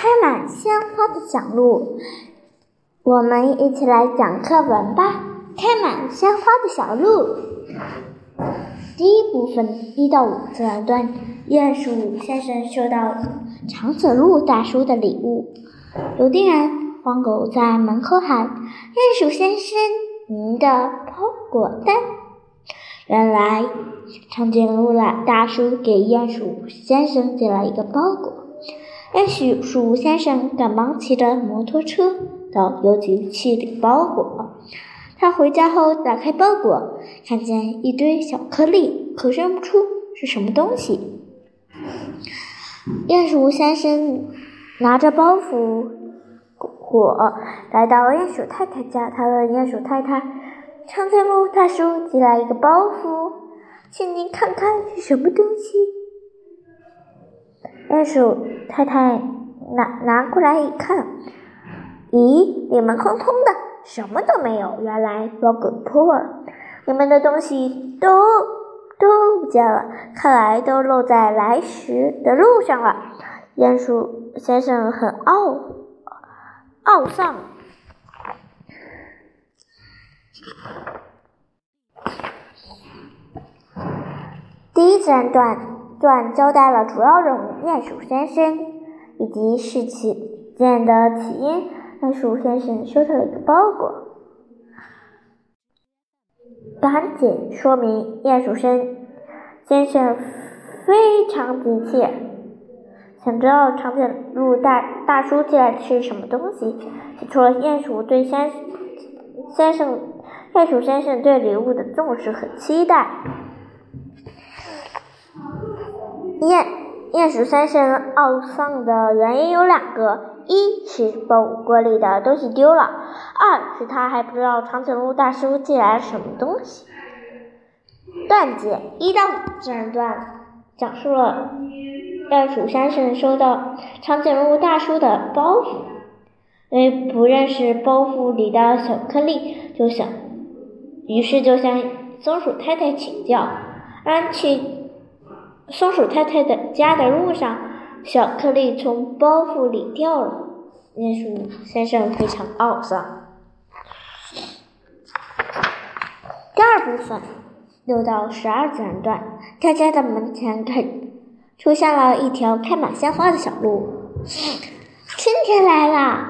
开满鲜花的小路，我们一起来讲课文吧。开满鲜花的小路，第一部分一到五自然段。鼹鼠先生收到长颈鹿大叔的礼物。邮递员黄狗在门口喊：“鼹鼠先生，您的包裹单。”原来长颈鹿大叔给鼹鼠先生寄了一个包裹。鼹鼠先生赶忙骑着摩托车到邮局去领包裹。他回家后打开包裹，看见一堆小颗粒，可认不出是什么东西。鼹鼠先生拿着包袱裹来到鼹鼠太太家，他问鼹鼠太太：“长颈鹿大叔寄来一个包袱，请您看看是什么东西。”鼹鼠太太拿拿过来一看，咦，里面空空的，什么都没有。原来包裹破了，里面的东西都都不见了，看来都落在来时的路上了。鼹鼠先生很懊懊丧。第一自然段。段交代了主要人物鼹鼠先生以及事情件的起因。鼹鼠先生收到了一个包裹，赶紧说明。鼹鼠先先生非常急切，想知道长颈鹿大大叔寄来的是什么东西。提出了鼹鼠对先先生鼹鼠先生对礼物的重视和期待。鼹鼹鼠先生懊丧的原因有两个：一是包裹里的东西丢了；二是他还不知道长颈鹿大叔寄来了什么东西。段解一到五自然段讲述了鼹鼠先生收到长颈鹿大叔的包袱，因为不认识包袱里的小颗粒，就想，于是就向松鼠太太请教，让去。松鼠太太的家的路上，小颗粒从包袱里掉了。鼹鼠先生非常懊丧。第二部分六到十二自然段，他家的门前开出现了一条开满鲜花的小路。春天来了，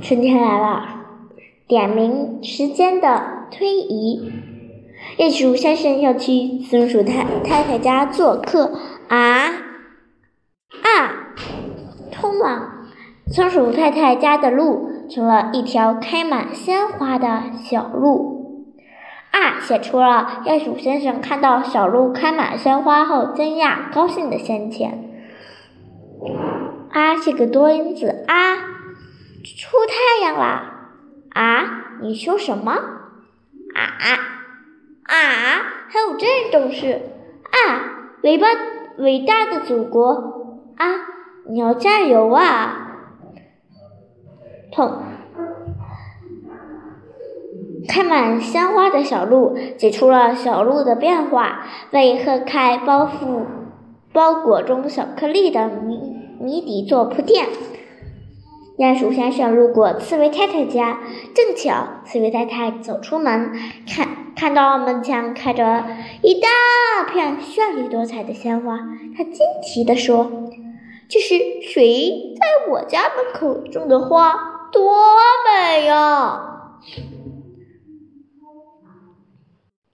春天来了，点明时间的推移。鼹鼠先生要去松鼠太太太家做客啊啊！通往松鼠太太家的路成了一条开满鲜花的小路啊！写出了鼹鼠先生看到小路开满鲜花后惊讶、高兴的心情。啊是个多音字啊！出太阳啦！啊，你说什么？啊，啊还有这种事啊！伟大伟大的祖国啊！你要加油啊！痛！开满鲜花的小路，解出了小路的变化，为喝开包覆包裹中小颗粒的谜谜底做铺垫。鼹鼠先生路过刺猬太太家，正巧刺猬太太走出门，看看到门前开着一大片绚丽多彩的鲜花，他惊奇地说：“这是谁在我家门口种的花？多美呀！”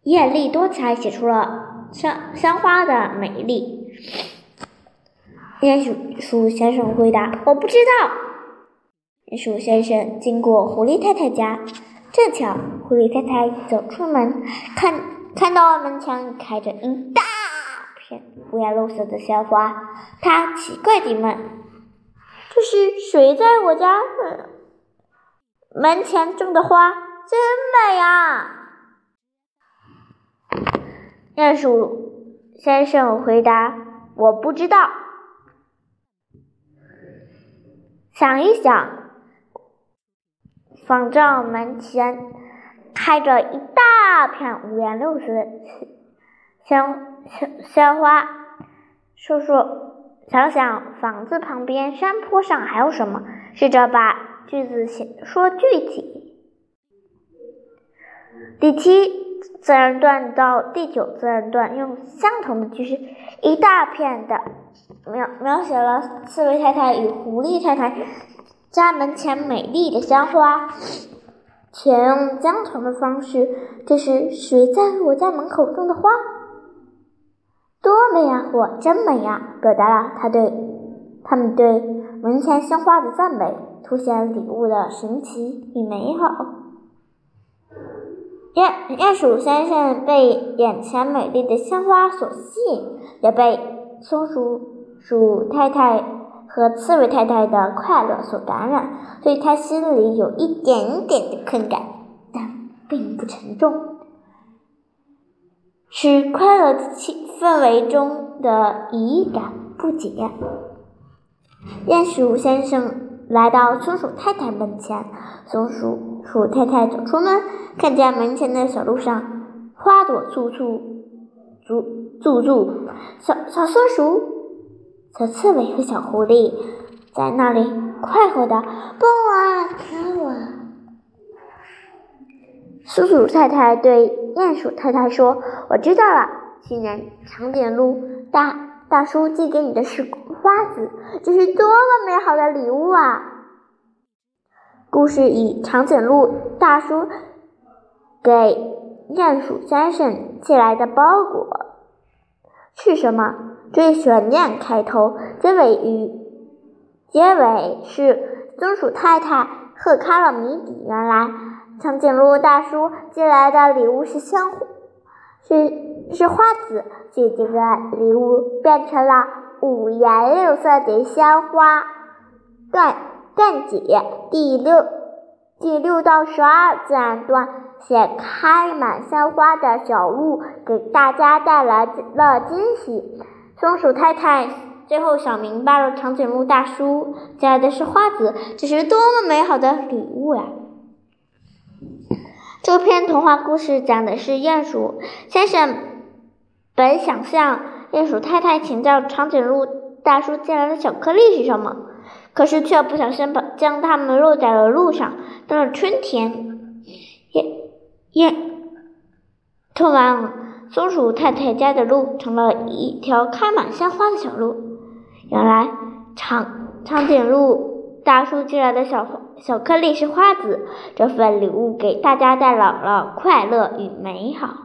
艳丽多彩写出了鲜鲜花的美丽。鼹鼠鼠先生回答：“我不知道。”鼹鼠先生经过狐狸太太家，正巧狐狸太太走出门，看看到门前开着一大片五颜六色的鲜花，他奇怪地问：“这是谁在我家门前种的花？真美啊！”鼹鼠先生回答：“我不知道。”想一想。仿照门前开着一大片五颜六色的鲜鲜鲜花，说说想想房子旁边山坡上还有什么，试着把句子写说具体。第七自然段到第九自然段用相同的句式，一大片的描描写了刺猬太太与狐狸太太家门前美丽的鲜花，全用相同的方式。这是谁在我家门口种的花？多美呀！我真美呀！表达了他对他们对门前鲜花的赞美，凸显礼物的神奇与美好。鼹鼹鼠先生被眼前美丽的鲜花所吸引，也被松鼠鼠太太和刺猬太太的快乐所感染，所以他心里有一点点的困感，但并不沉重。使快乐的气氛围中的疑感不解。鼹鼠先生来到松鼠太太门前，松鼠鼠太太走出门，看见门前的小路上花朵簇簇，簇簇簇，小小松鼠、小刺猬和小狐狸在那里快活的蹦啊跳啊。松鼠太太对鼹鼠太太说：“我知道了，去年长颈鹿大大叔寄给你的是花子，这是多么美好的礼物啊！”故事以长颈鹿大叔给鼹鼠先生寄来的包裹是什么最悬念开头，结尾与结尾是松鼠太太喝开了谜底，原来。长颈鹿大叔寄来的礼物是香，是是花籽，姐姐的礼物变成了五颜六色的鲜花。段段解第六第六到十二自然段写开满鲜花的小路，给大家带来了惊喜。松鼠太太最后想明白了，长颈鹿大叔寄来的是花籽，这是多么美好的礼物呀！这篇童话故事讲的是鼹鼠先生本想向鼹鼠太太请教长颈鹿大叔寄来的巧克力是什么，可是却不小心把将它们落在了路上。到了春天，鼹鼹突然，松鼠太太家的路成了一条开满鲜花的小路。原来长长颈鹿。大叔寄来的小小颗粒是花籽，这份礼物给大家带来了快乐与美好。